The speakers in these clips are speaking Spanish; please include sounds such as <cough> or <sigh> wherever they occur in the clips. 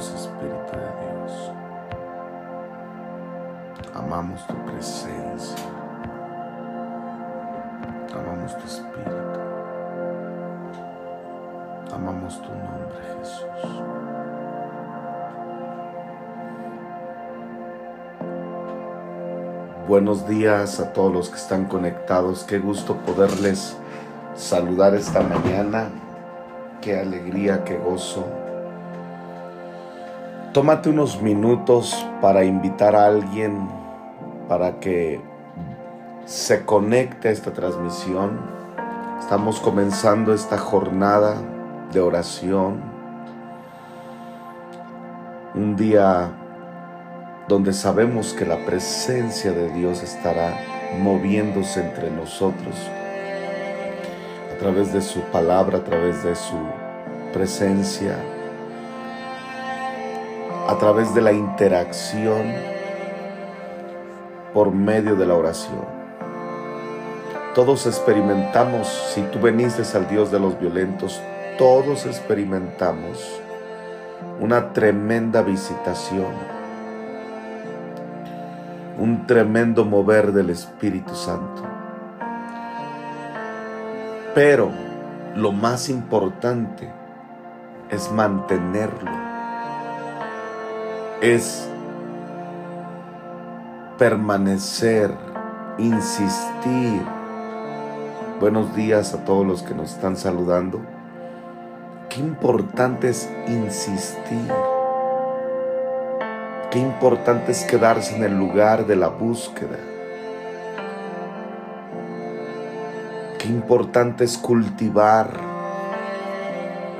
Amamos, Espíritu de Dios. Amamos tu presencia. Amamos tu Espíritu. Amamos tu nombre, Jesús. Buenos días a todos los que están conectados. Qué gusto poderles saludar esta mañana. Qué alegría, qué gozo. Tómate unos minutos para invitar a alguien para que se conecte a esta transmisión. Estamos comenzando esta jornada de oración. Un día donde sabemos que la presencia de Dios estará moviéndose entre nosotros a través de su palabra, a través de su presencia, a través de la interacción por medio de la oración. Todos experimentamos, si tú veniste al Dios de los violentos, todos experimentamos una tremenda visitación un tremendo mover del Espíritu Santo. Pero lo más importante es mantenerlo, es permanecer, insistir. Buenos días a todos los que nos están saludando. Qué importante es insistir. Qué importante es quedarse en el lugar de la búsqueda. Qué importante es cultivar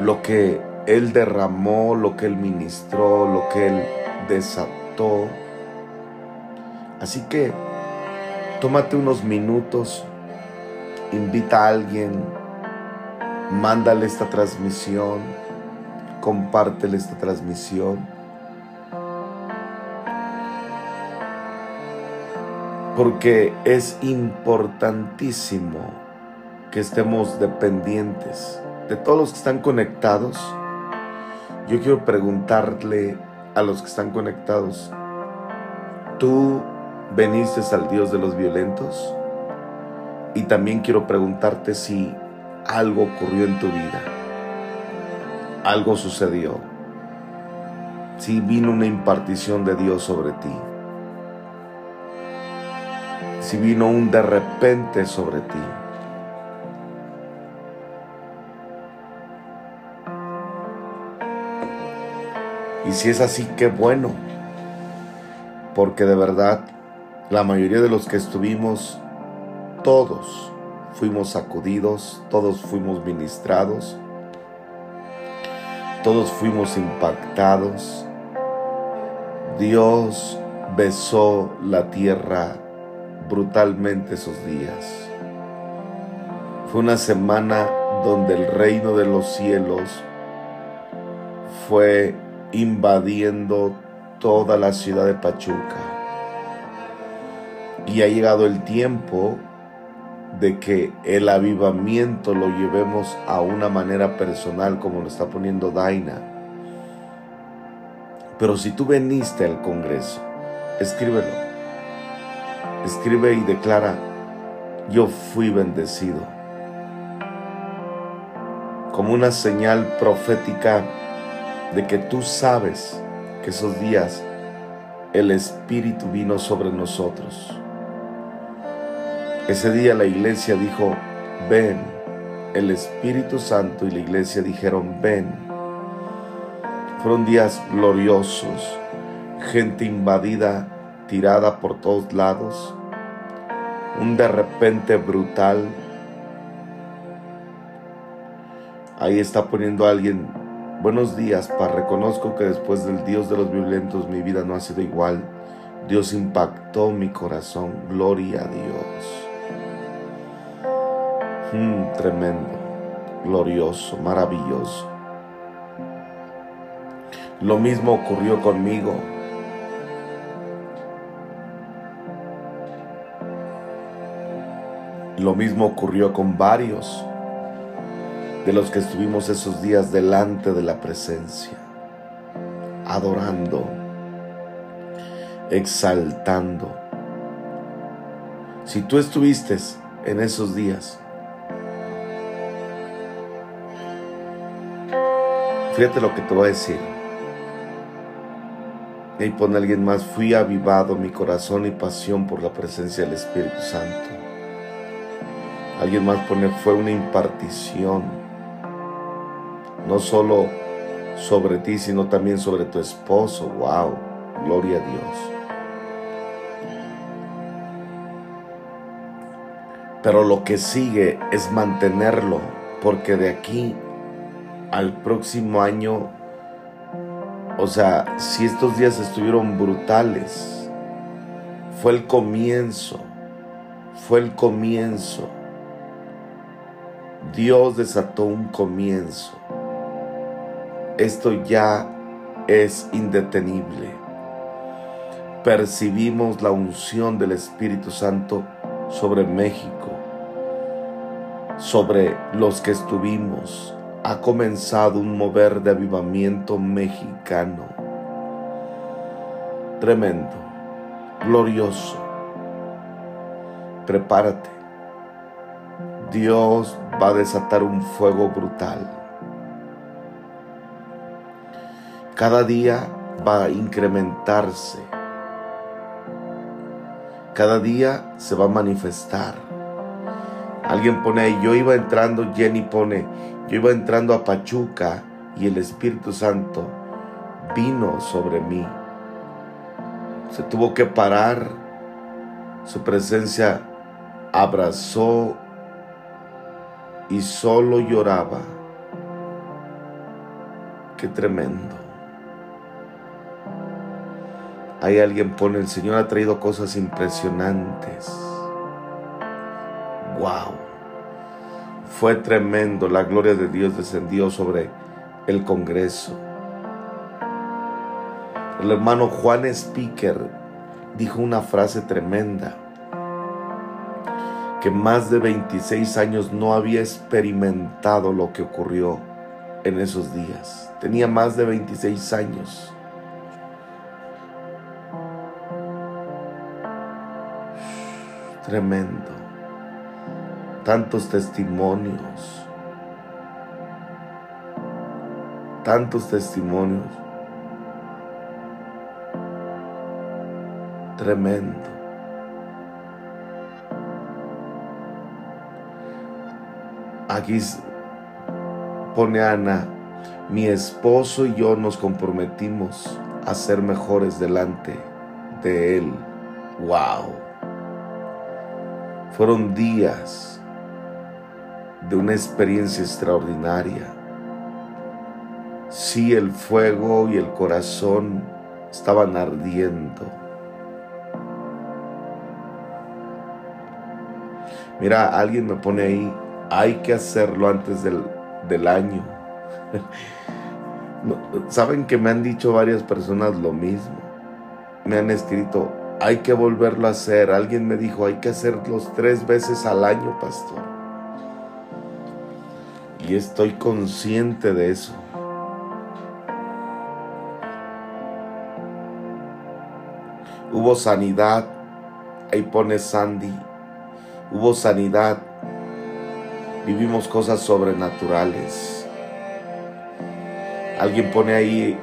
lo que Él derramó, lo que Él ministró, lo que Él desató. Así que tómate unos minutos, invita a alguien, mándale esta transmisión, compártele esta transmisión porque es importantísimo que estemos dependientes de todos los que están conectados. Yo quiero preguntarle a los que están conectados, ¿tú veniste al Dios de los violentos? Y también quiero preguntarte si algo ocurrió en tu vida, algo sucedió, si vino una impartición de Dios sobre ti si vino un de repente sobre ti. Y si es así, qué bueno, porque de verdad la mayoría de los que estuvimos, todos fuimos sacudidos, todos fuimos ministrados, todos fuimos impactados. Dios besó la tierra brutalmente esos días. Fue una semana donde el reino de los cielos fue invadiendo toda la ciudad de Pachuca. Y ha llegado el tiempo de que el avivamiento lo llevemos a una manera personal como lo está poniendo Daina. Pero si tú veniste al Congreso, escríbelo escribe y declara, yo fui bendecido. Como una señal profética de que tú sabes que esos días el Espíritu vino sobre nosotros. Ese día la iglesia dijo, ven, el Espíritu Santo y la iglesia dijeron, ven. Fueron días gloriosos, gente invadida tirada por todos lados, un de repente brutal. Ahí está poniendo alguien, buenos días, para reconozco que después del Dios de los violentos mi vida no ha sido igual. Dios impactó mi corazón, gloria a Dios. Mm, tremendo, glorioso, maravilloso. Lo mismo ocurrió conmigo. Lo mismo ocurrió con varios de los que estuvimos esos días delante de la presencia. adorando, exaltando. Si tú estuviste en esos días, fíjate lo que te voy a decir. Y pone alguien más, fui avivado mi corazón y pasión por la presencia del Espíritu Santo. Alguien más pone, fue una impartición, no solo sobre ti, sino también sobre tu esposo. Wow, gloria a Dios. Pero lo que sigue es mantenerlo, porque de aquí al próximo año, o sea, si estos días estuvieron brutales, fue el comienzo, fue el comienzo. Dios desató un comienzo. Esto ya es indetenible. Percibimos la unción del Espíritu Santo sobre México, sobre los que estuvimos. Ha comenzado un mover de avivamiento mexicano. Tremendo, glorioso. Prepárate. Dios va a desatar un fuego brutal. Cada día va a incrementarse. Cada día se va a manifestar. Alguien pone yo iba entrando, Jenny pone, yo iba entrando a Pachuca y el Espíritu Santo vino sobre mí. Se tuvo que parar, su presencia abrazó y solo lloraba. Qué tremendo. Hay alguien pone, el Señor ha traído cosas impresionantes. Wow. Fue tremendo, la gloria de Dios descendió sobre el Congreso. El hermano Juan Speaker dijo una frase tremenda, que más de 26 años no había experimentado lo que ocurrió en esos días. Tenía más de 26 años Tremendo. Tantos testimonios. Tantos testimonios. Tremendo. Aquí pone Ana, mi esposo y yo nos comprometimos a ser mejores delante de Él. ¡Wow! Fueron días de una experiencia extraordinaria. Sí, el fuego y el corazón estaban ardiendo. Mira, alguien me pone ahí, hay que hacerlo antes del, del año. <laughs> Saben que me han dicho varias personas lo mismo. Me han escrito, hay que volverlo a hacer. Alguien me dijo, hay que hacerlos tres veces al año, pastor. Y estoy consciente de eso. Hubo sanidad, ahí pone Sandy. Hubo sanidad. Vivimos cosas sobrenaturales. Alguien pone ahí,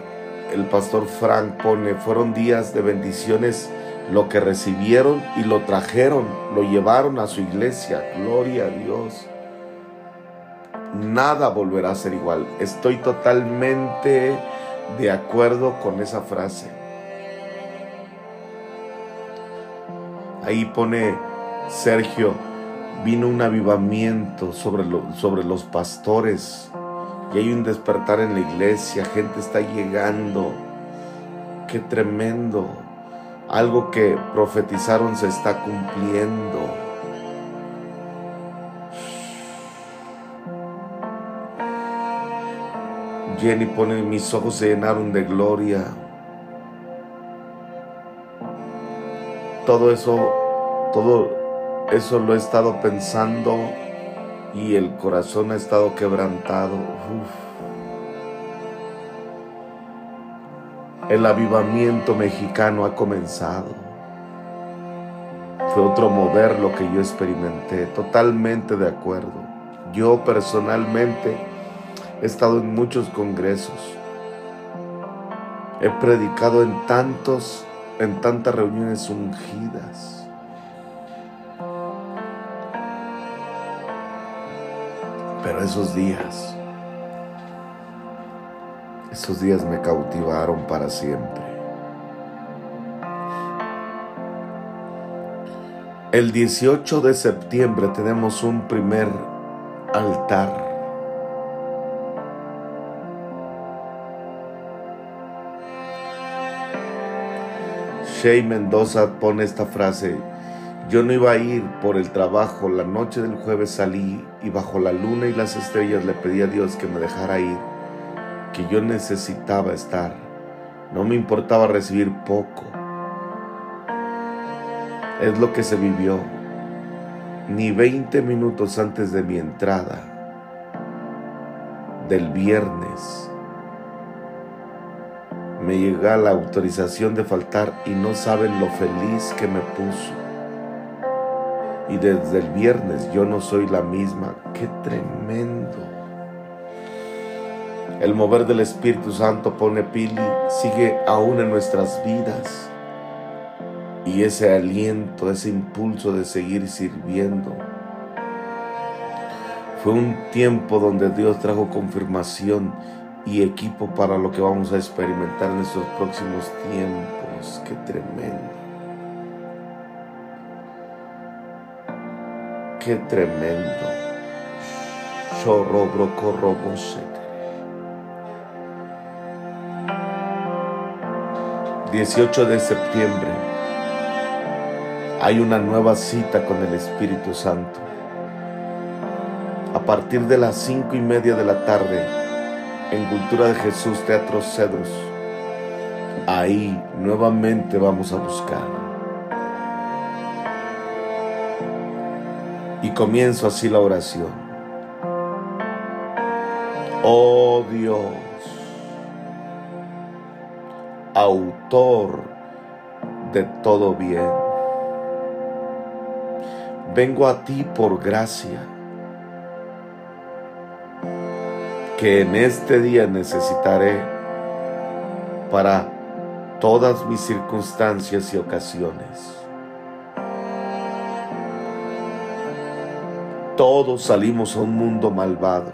el pastor Frank pone, fueron días de bendiciones lo que recibieron y lo trajeron, lo llevaron a su iglesia. Gloria a Dios. Nada volverá a ser igual. Estoy totalmente de acuerdo con esa frase. Ahí pone Sergio, vino un avivamiento sobre, sobre los pastores y hay un despertar en la iglesia, gente está llegando. Qué tremendo algo que profetizaron se está cumpliendo. Jenny pone mis ojos se llenaron de gloria. Todo eso, todo eso lo he estado pensando y el corazón ha estado quebrantado. El avivamiento mexicano ha comenzado. Fue otro mover lo que yo experimenté, totalmente de acuerdo. Yo personalmente he estado en muchos congresos. He predicado en tantos en tantas reuniones ungidas. Pero esos días esos días me cautivaron para siempre. El 18 de septiembre tenemos un primer altar. Shea Mendoza pone esta frase, yo no iba a ir por el trabajo, la noche del jueves salí y bajo la luna y las estrellas le pedí a Dios que me dejara ir que yo necesitaba estar. No me importaba recibir poco. Es lo que se vivió. Ni 20 minutos antes de mi entrada del viernes me llega la autorización de faltar y no saben lo feliz que me puso. Y desde el viernes yo no soy la misma. Qué tremendo. El mover del Espíritu Santo pone pili, sigue aún en nuestras vidas. Y ese aliento, ese impulso de seguir sirviendo. Fue un tiempo donde Dios trajo confirmación y equipo para lo que vamos a experimentar en estos próximos tiempos. Qué tremendo. Qué tremendo. Chorro, 18 de septiembre hay una nueva cita con el Espíritu Santo. A partir de las cinco y media de la tarde, en Cultura de Jesús, Teatro Cedros, ahí nuevamente vamos a buscar. Y comienzo así la oración. Oh Dios autor de todo bien. Vengo a ti por gracia, que en este día necesitaré para todas mis circunstancias y ocasiones. Todos salimos a un mundo malvado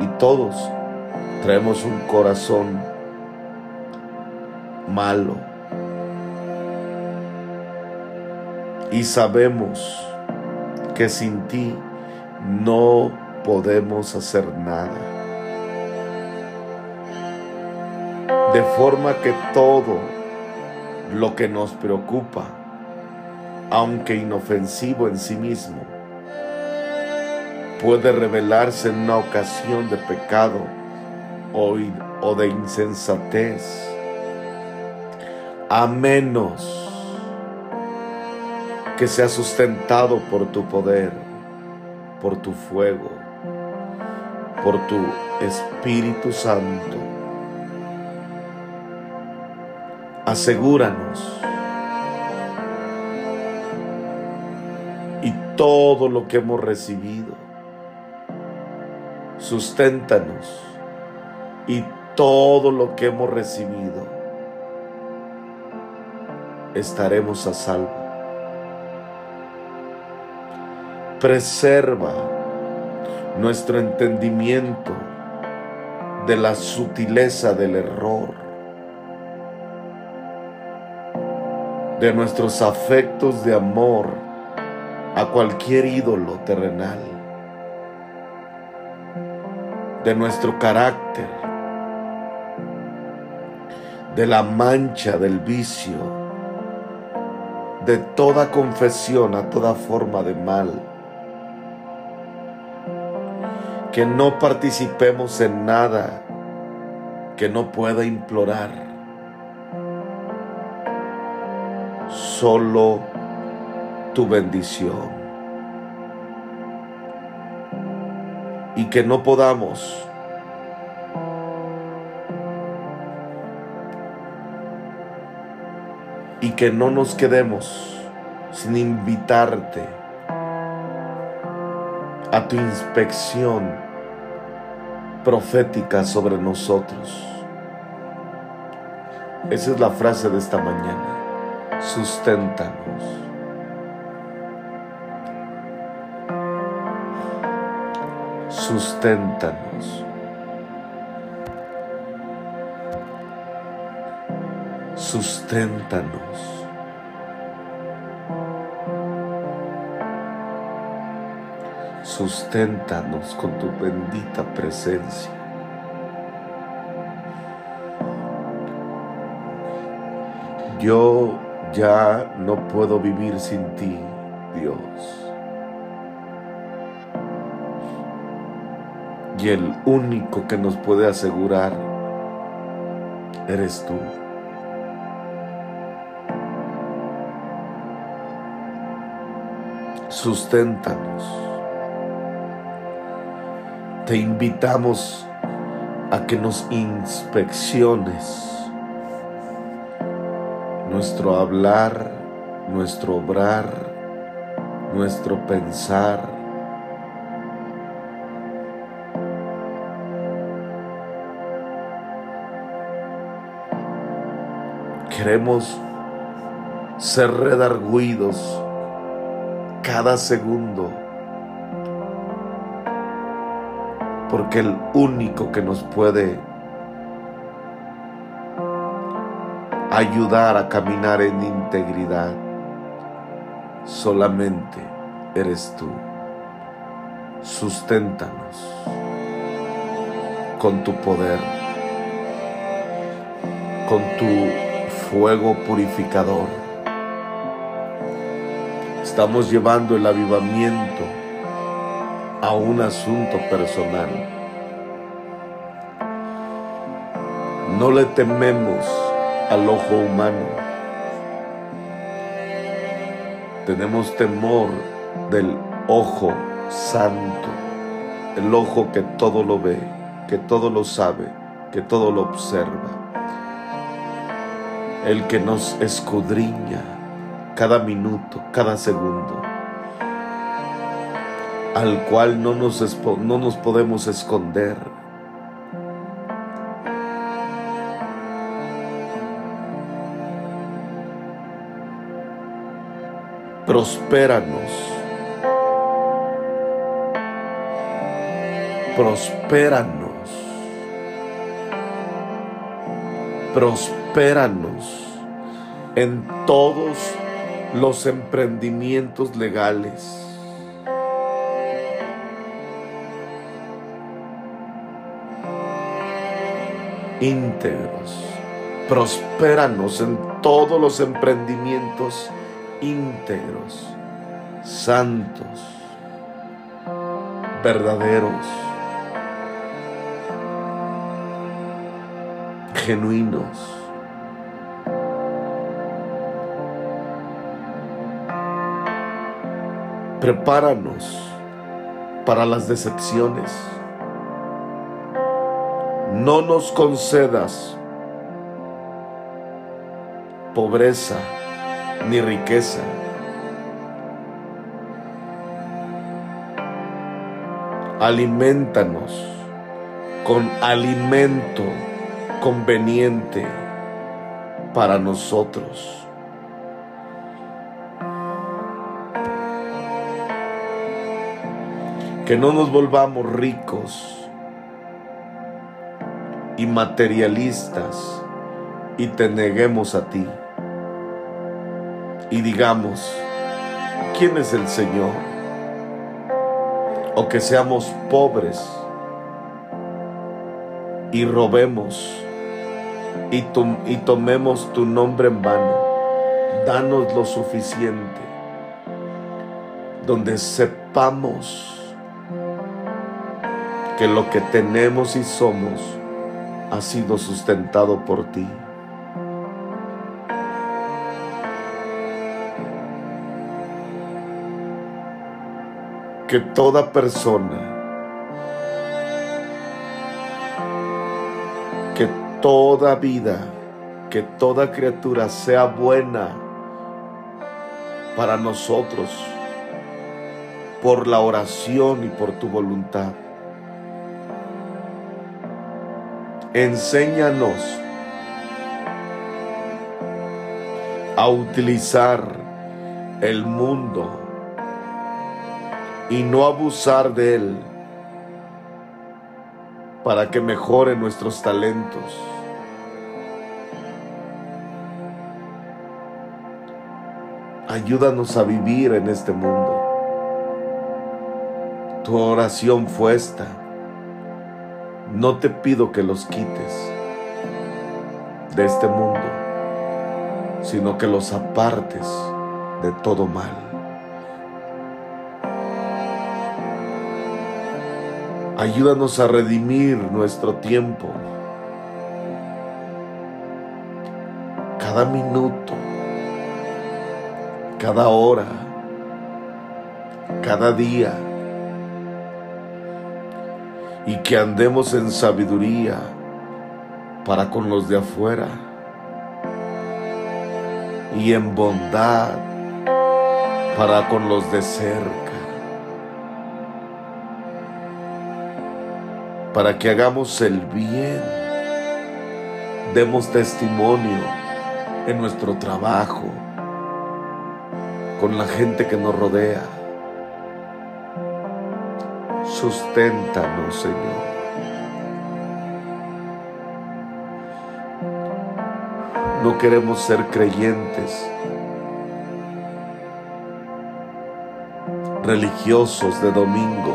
y todos Traemos un corazón malo. Y sabemos que sin ti no podemos hacer nada. De forma que todo lo que nos preocupa, aunque inofensivo en sí mismo, puede revelarse en una ocasión de pecado o, de insensatez, a menos que sea sustentado por tu poder, por tu fuego, por tu Espíritu Santo. Asegúranos y todo lo que hemos recibido, susténtanos y todo lo que hemos recibido, estaremos a salvo. Preserva nuestro entendimiento de la sutileza del error, de nuestros afectos de amor a cualquier ídolo terrenal, de nuestro carácter de la mancha del vicio, de toda confesión a toda forma de mal. Que no participemos en nada que no pueda implorar. Solo tu bendición. Y que no podamos y que no nos quedemos sin invitarte a tu inspección profética sobre nosotros. Esa es la frase de esta mañana. Susténtanos. Susténtanos. Susténtanos. Susténtanos con tu bendita presencia. Yo ya no puedo vivir sin ti, Dios. Y el único que nos puede asegurar eres tú. Susténtanos. Te invitamos a que nos inspecciones nuestro hablar, nuestro obrar, nuestro pensar. Queremos ser redarguidos cada segundo, porque el único que nos puede ayudar a caminar en integridad. Solamente eres tú. Susténtanos con tu poder, con tu fuego purificador. Estamos llevando el avivamiento a un asunto personal. No le tememos al ojo humano. Tenemos temor del ojo santo, el ojo que todo lo ve, que todo lo sabe, que todo lo observa, el que nos escudriña cada minuto, cada segundo, al cual no nos, no nos podemos esconder prospéranos. Prospéranos. Prospéranos en todos los emprendimientos legales. íntegros. Prospéranos en todos los emprendimientos íntegros, santos, verdaderos, genuinos. Prepáranos para las decepciones. No nos concedas pobreza ni riqueza. Alimentanos con alimento conveniente para nosotros. Que no nos volvamos ricos y materialistas y te neguemos a ti y digamos, ¿quién es el Señor? O que seamos pobres y robemos y, y tomemos tu nombre en vano. Danos lo suficiente donde sepamos que lo que tenemos y somos ha sido sustentado por ti. que toda persona, que toda vida, que toda criatura sea buena para nosotros por la oración y por tu voluntad. Enséñanos a utilizar el mundo y no abusar de él para que mejore nuestros talentos. Ayúdanos a vivir en este mundo. Tu oración fue esta. No te pido que los quites de este mundo, sino que los apartes de todo mal. Ayúdanos a redimir nuestro tiempo. Cada minuto, cada hora, cada día. Y que andemos en sabiduría para con los de afuera y en bondad para con los de cerca. para que hagamos el bien, demos testimonio en nuestro trabajo, con la gente que nos rodea. Susténtanos, Señor. No queremos ser creyentes religiosos de domingo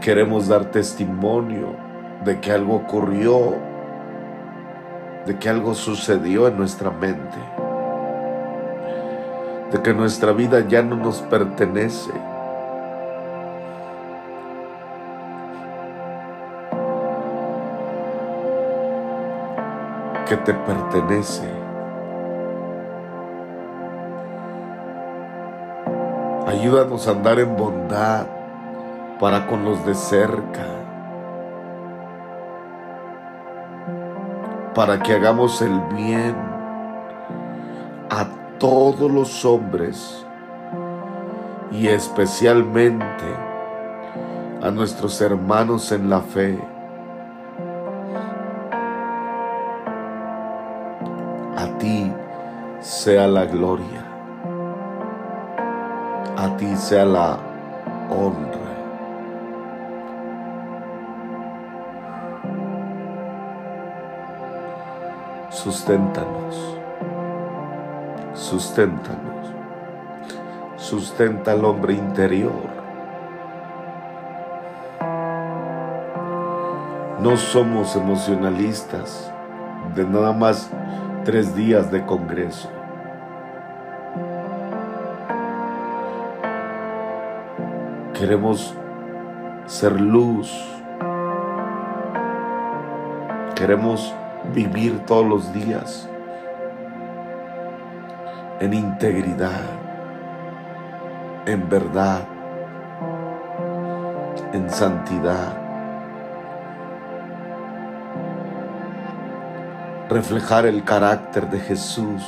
Queremos dar testimonio de que algo ocurrió, de que algo sucedió en nuestra mente, de que nuestra vida ya no nos pertenece. Que te pertenece. Ayúdanos a andar en bondad, para con los de cerca, para que hagamos el bien a todos los hombres y especialmente a nuestros hermanos en la fe. Sea la gloria, a ti sea la honra. susténtanos, susténtanos, sustenta al hombre interior. No somos emocionalistas de nada más tres días de congreso. Queremos ser luz. Queremos vivir todos los días en integridad, en verdad, en santidad. Reflejar el carácter de Jesús.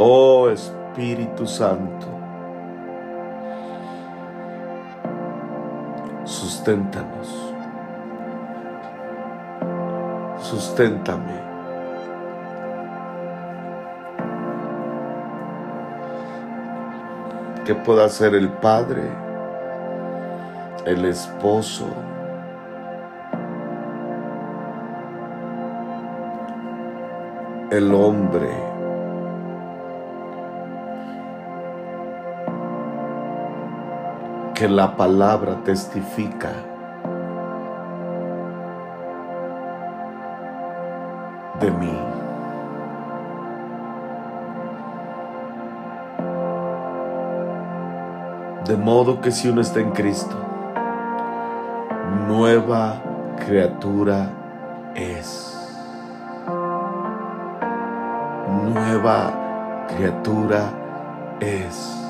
Oh Espíritu Santo, susténtanos. susténtame. ¿Qué pueda hacer el Padre, el esposo? El hombre. Que la palabra testifica de mí. De modo que si uno está en Cristo, nueva criatura es. Nueva criatura es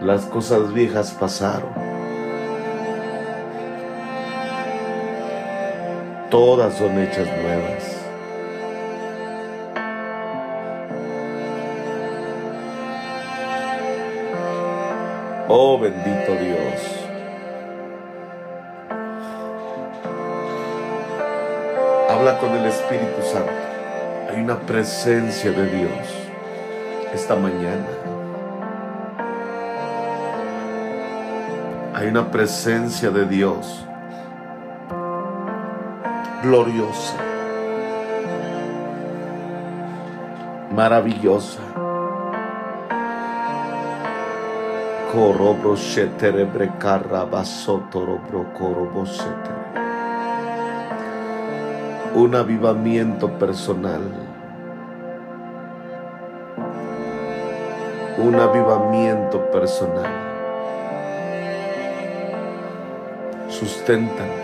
las cosas viejas pasaron. Todas son hechas nuevas. Oh bendito Dios. Habla con el Espíritu Santo. Hay una presencia de Dios esta mañana. Hay una presencia de Dios gloriosa, maravillosa. Corobro Un avivamiento personal. Un avivamiento personal. Susténtanos.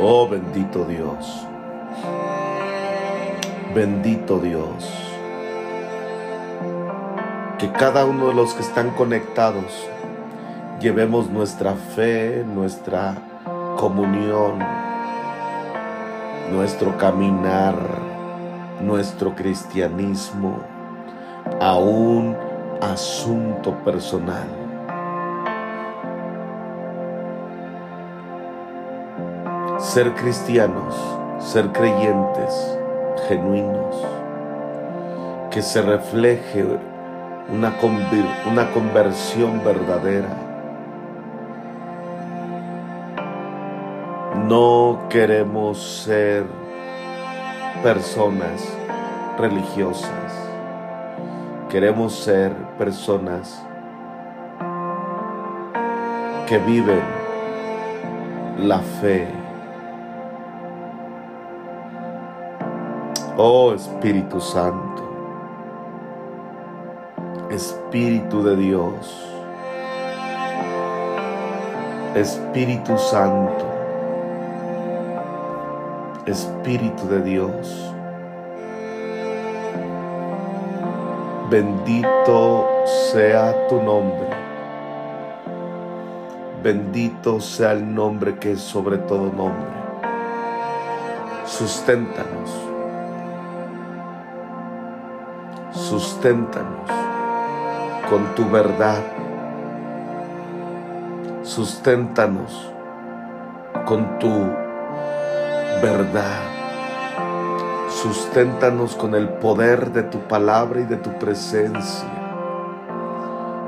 Oh bendito Dios. Bendito Dios. Que cada uno de los que están conectados llevemos nuestra fe, nuestra comunión, nuestro caminar, nuestro cristianismo a un asunto personal ser cristianos, ser creyentes genuinos, que se refleje una, una conversión verdadera. No queremos ser personas religiosas, queremos ser personas que viven la fe. Oh Espíritu Santo, Espíritu de Dios, Espíritu Santo, Espíritu de Dios. Bendito sea tu nombre. Bendito sea el nombre que es sobre todo nombre. Susténtanos susténtanos con tu verdad. Susténtanos con tu verdad. Susténtanos con el poder de tu palabra y de tu presencia.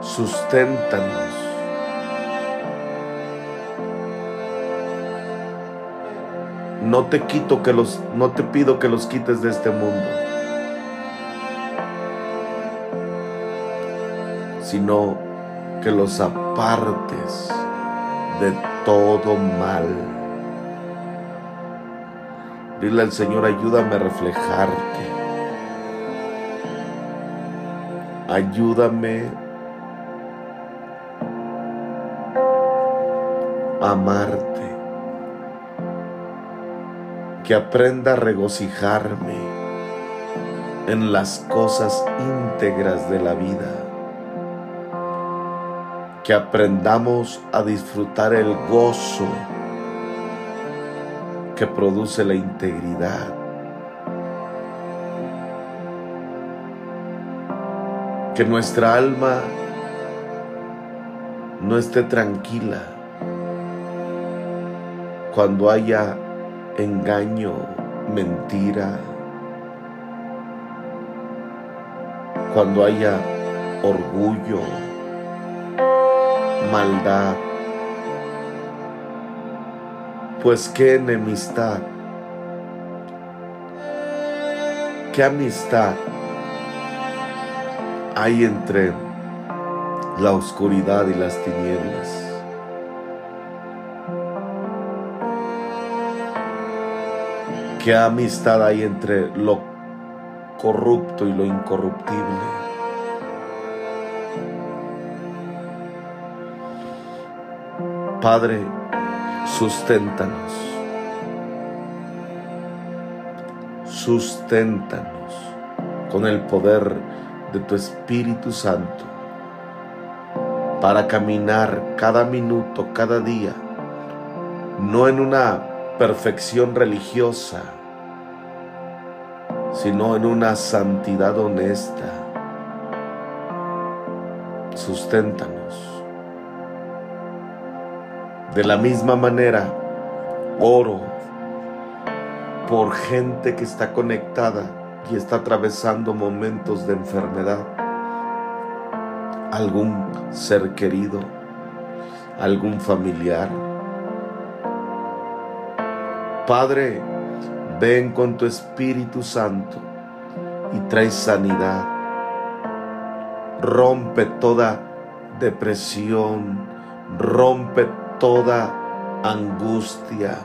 Susténtanos. No te quito que los no te pido que los quites de este mundo sino que los apartes de todo mal. Dile al Señor, ayúdame a reflejarte. Ayúdame a amarte. Que aprenda a regocijarme en las cosas íntegras de la vida que aprendamos a disfrutar el gozo que produce la integridad. Que nuestra alma no esté tranquila cuando haya engaño, mentira, cuando haya orgullo, maldad. Pues qué enemistad, qué amistad hay entre la oscuridad y las tinieblas. ¿Qué amistad hay entre lo corrupto y lo incorruptible? Padre, susténtanos. Susténtanos con el poder de tu Espíritu Santo para caminar cada minuto, cada día, no en una perfección religiosa, sino en una santidad honesta. Susténtanos. De la misma manera, oro por gente que está conectada y está atravesando momentos de enfermedad. Algún ser querido, algún familiar. Padre, ven con tu Espíritu Santo y trae sanidad. Rompe toda depresión, rompe toda angustia.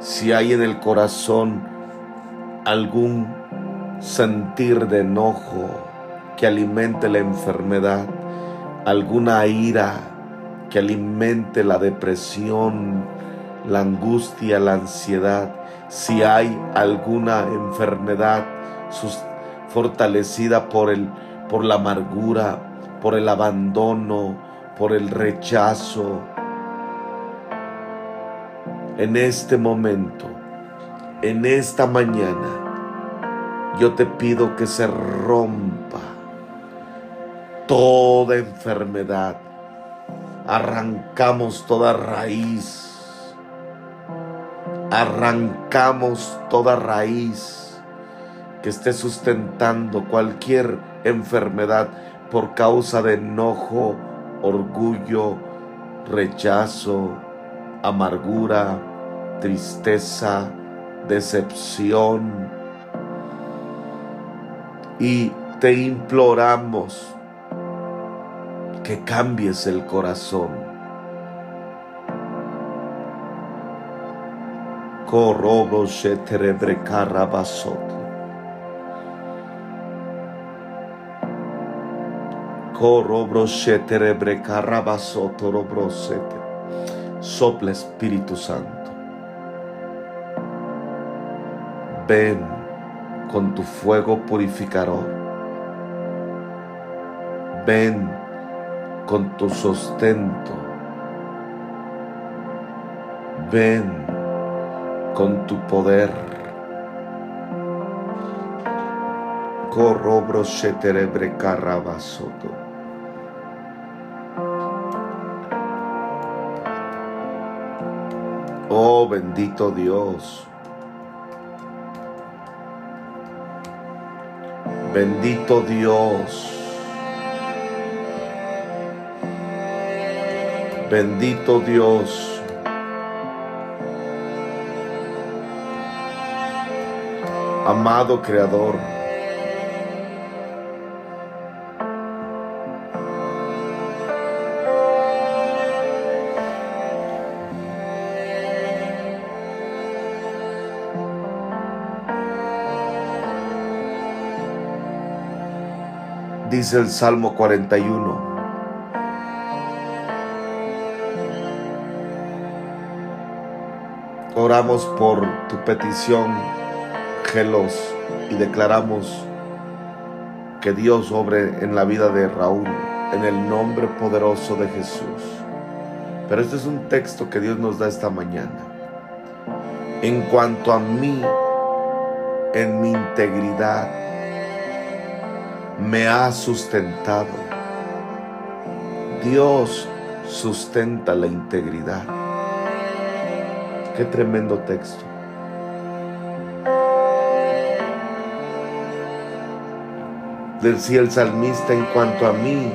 Si hay en el corazón algún sentir de enojo que alimente la enfermedad, alguna ira que alimente la depresión, la angustia, la ansiedad, si hay alguna enfermedad fortalecida por el por la amargura, por el abandono, por el rechazo. En este momento, en esta mañana, yo te pido que se rompa toda enfermedad. Arrancamos toda raíz. Arrancamos toda raíz que esté sustentando cualquier enfermedad por causa de enojo, orgullo, rechazo, amargura, tristeza, decepción. Y te imploramos que cambies el corazón. Corrobo se basot. Corrobro se basot robrosete. Sopla Espíritu Santo. Ven con tu fuego purificador. Ven con tu sostento. Ven con tu poder. Corrobro sheterebre carrabasoto. Oh bendito Dios. Bendito Dios. Bendito Dios. Amado Creador. Dice el Salmo 41. Oramos por tu petición, Gelos, y declaramos que Dios obre en la vida de Raúl, en el nombre poderoso de Jesús. Pero este es un texto que Dios nos da esta mañana. En cuanto a mí, en mi integridad, me ha sustentado. Dios sustenta la integridad. Qué tremendo texto. Decía el salmista en cuanto a mí,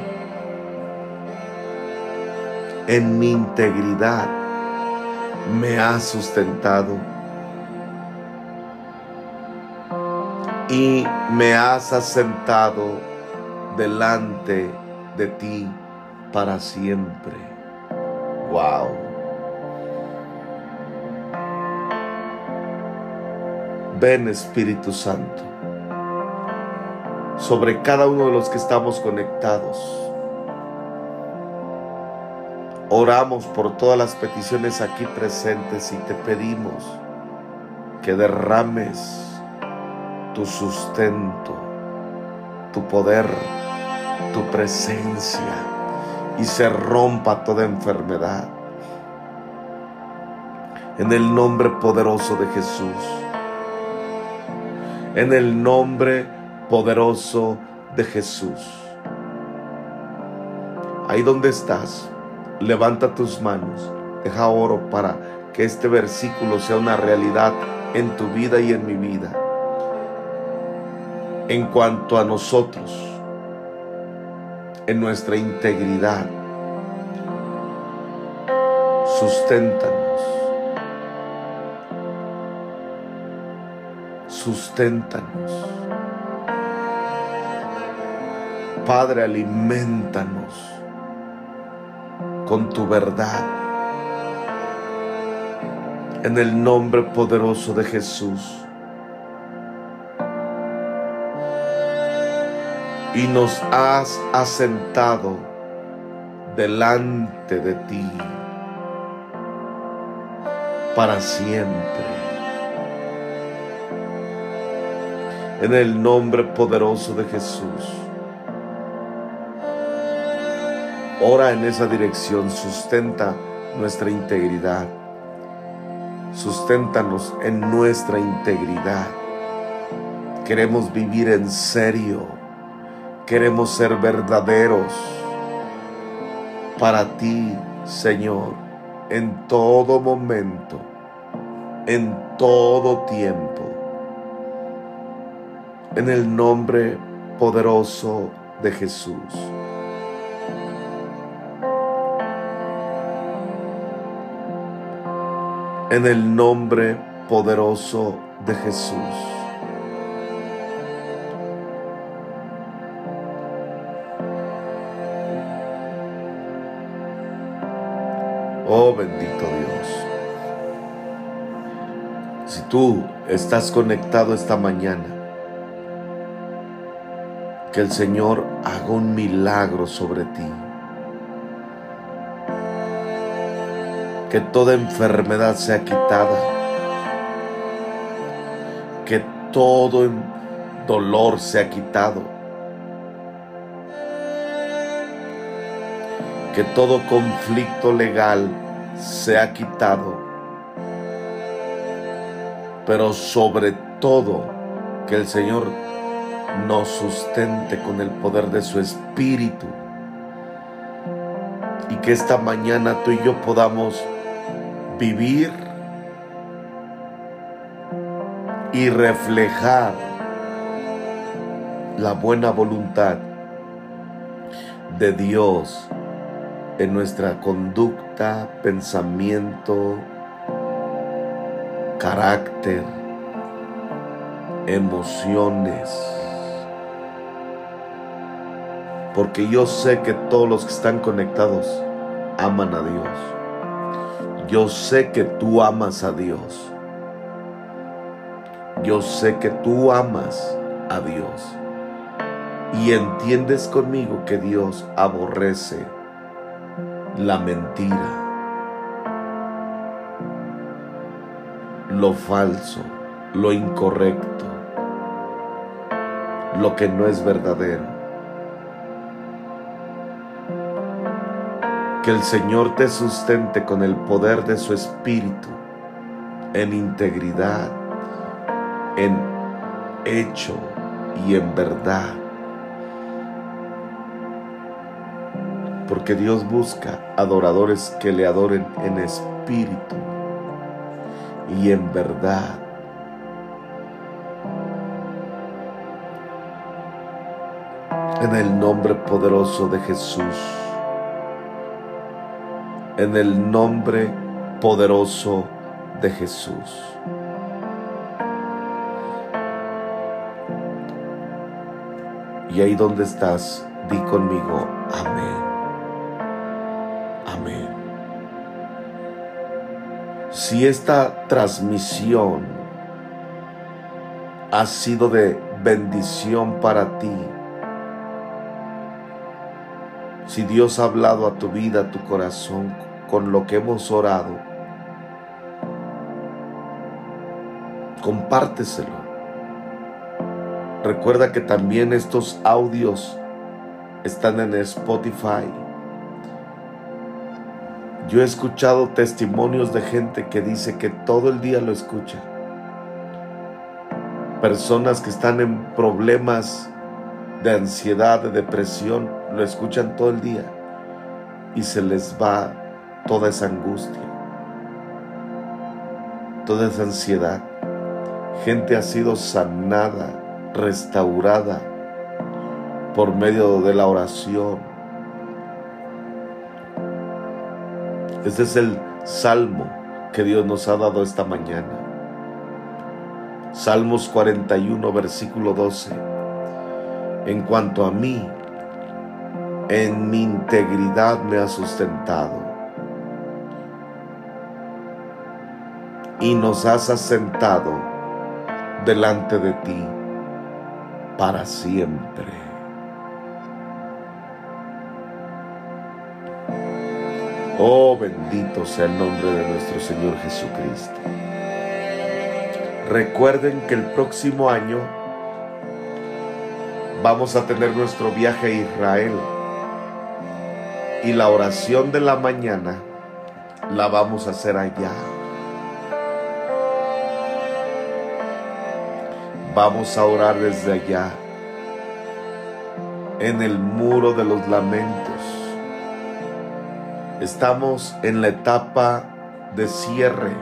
en mi integridad me ha sustentado y me has asentado delante de ti para siempre. Wow. Ven Espíritu Santo sobre cada uno de los que estamos conectados. Oramos por todas las peticiones aquí presentes y te pedimos que derrames tu sustento, tu poder, tu presencia y se rompa toda enfermedad. En el nombre poderoso de Jesús. En el nombre poderoso de Jesús. Ahí donde estás, levanta tus manos, deja oro para que este versículo sea una realidad en tu vida y en mi vida. En cuanto a nosotros, en nuestra integridad, susténtanos, susténtanos. Padre, alimentanos con tu verdad. En el nombre poderoso de Jesús. Y nos has asentado delante de ti para siempre. En el nombre poderoso de Jesús. Ora en esa dirección, sustenta nuestra integridad. Susténtanos en nuestra integridad. Queremos vivir en serio. Queremos ser verdaderos para ti, Señor, en todo momento, en todo tiempo. En el nombre poderoso de Jesús. en el nombre poderoso de Jesús. Oh bendito Dios. Si tú estás conectado esta mañana, que el Señor haga un milagro sobre ti. que toda enfermedad sea quitada, que todo dolor sea quitado, que todo conflicto legal sea quitado, pero sobre todo que el Señor nos sustente con el poder de su Espíritu. Y que esta mañana tú y yo podamos vivir y reflejar la buena voluntad de Dios en nuestra conducta, pensamiento, carácter, emociones. Porque yo sé que todos los que están conectados aman a Dios yo sé que tú amas a Dios. Yo sé que tú amas a Dios. Y entiendes conmigo que Dios aborrece la mentira, lo falso, lo incorrecto, lo que no es verdadero. Que el Señor te sustente con el poder de su Espíritu, en integridad, en hecho y en verdad. Porque Dios busca adoradores que le adoren en espíritu y en verdad. En el nombre poderoso de Jesús en el nombre poderoso de Jesús. Y ahí donde estás, di conmigo, amén. Si esta transmisión ha sido de bendición para ti, si Dios ha hablado a tu vida, a tu corazón, con lo que hemos orado, compárteselo. Recuerda que también estos audios están en Spotify. Yo he escuchado testimonios de gente que dice que todo el día lo escucha. Personas que están en problemas de ansiedad, de depresión, lo escuchan todo el día y se les va toda esa angustia, toda esa ansiedad. Gente ha sido sanada, restaurada por medio de la oración. Este es el salmo que Dios nos ha dado esta mañana. Salmos 41, versículo 12. En cuanto a mí, en mi integridad me ha sustentado y nos has asentado delante de ti para siempre. Oh, bendito sea el nombre de nuestro Señor Jesucristo. Recuerden que el próximo año vamos a tener nuestro viaje a Israel y la oración de la mañana la vamos a hacer allá. Vamos a orar desde allá, en el muro de los lamentos. Estamos en la etapa de cierre.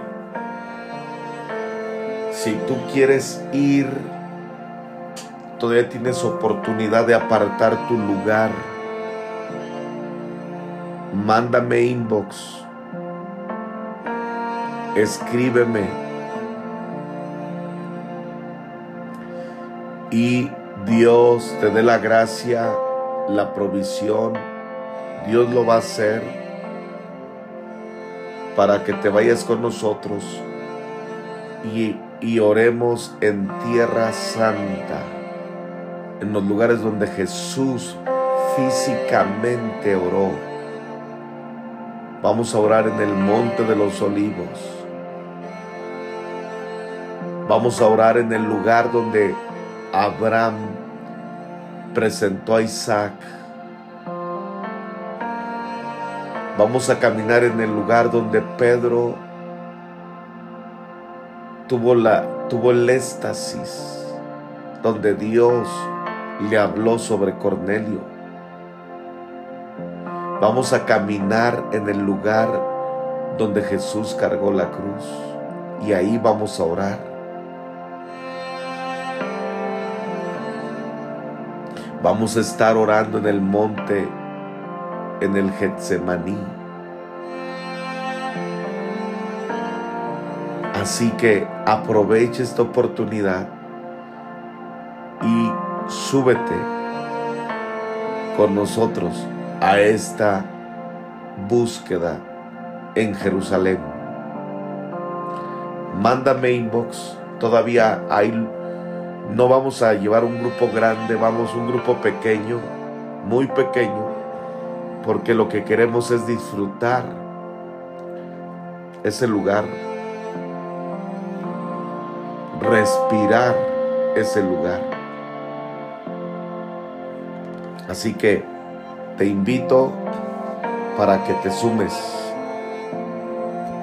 Si tú quieres ir, todavía tienes oportunidad de apartar tu lugar. Mándame inbox, escríbeme. Y Dios te dé la gracia, la provisión, Dios lo va a hacer para que te vayas con nosotros y, y oremos en tierra santa, en los lugares donde Jesús físicamente oró Vamos a orar en el monte de los olivos. Vamos a orar en el lugar donde Abraham presentó a Isaac. Vamos a caminar en el lugar donde Pedro tuvo, la, tuvo el éxtasis, donde Dios le habló sobre Cornelio. Vamos a caminar en el lugar donde Jesús cargó la cruz y ahí vamos a orar. Vamos a estar orando en el monte, en el Getsemaní. Así que aproveche esta oportunidad y súbete con nosotros a esta búsqueda en Jerusalén. Mándame inbox. Todavía hay, no vamos a llevar un grupo grande, vamos un grupo pequeño, muy pequeño, porque lo que queremos es disfrutar ese lugar, respirar ese lugar. Así que te invito para que te sumes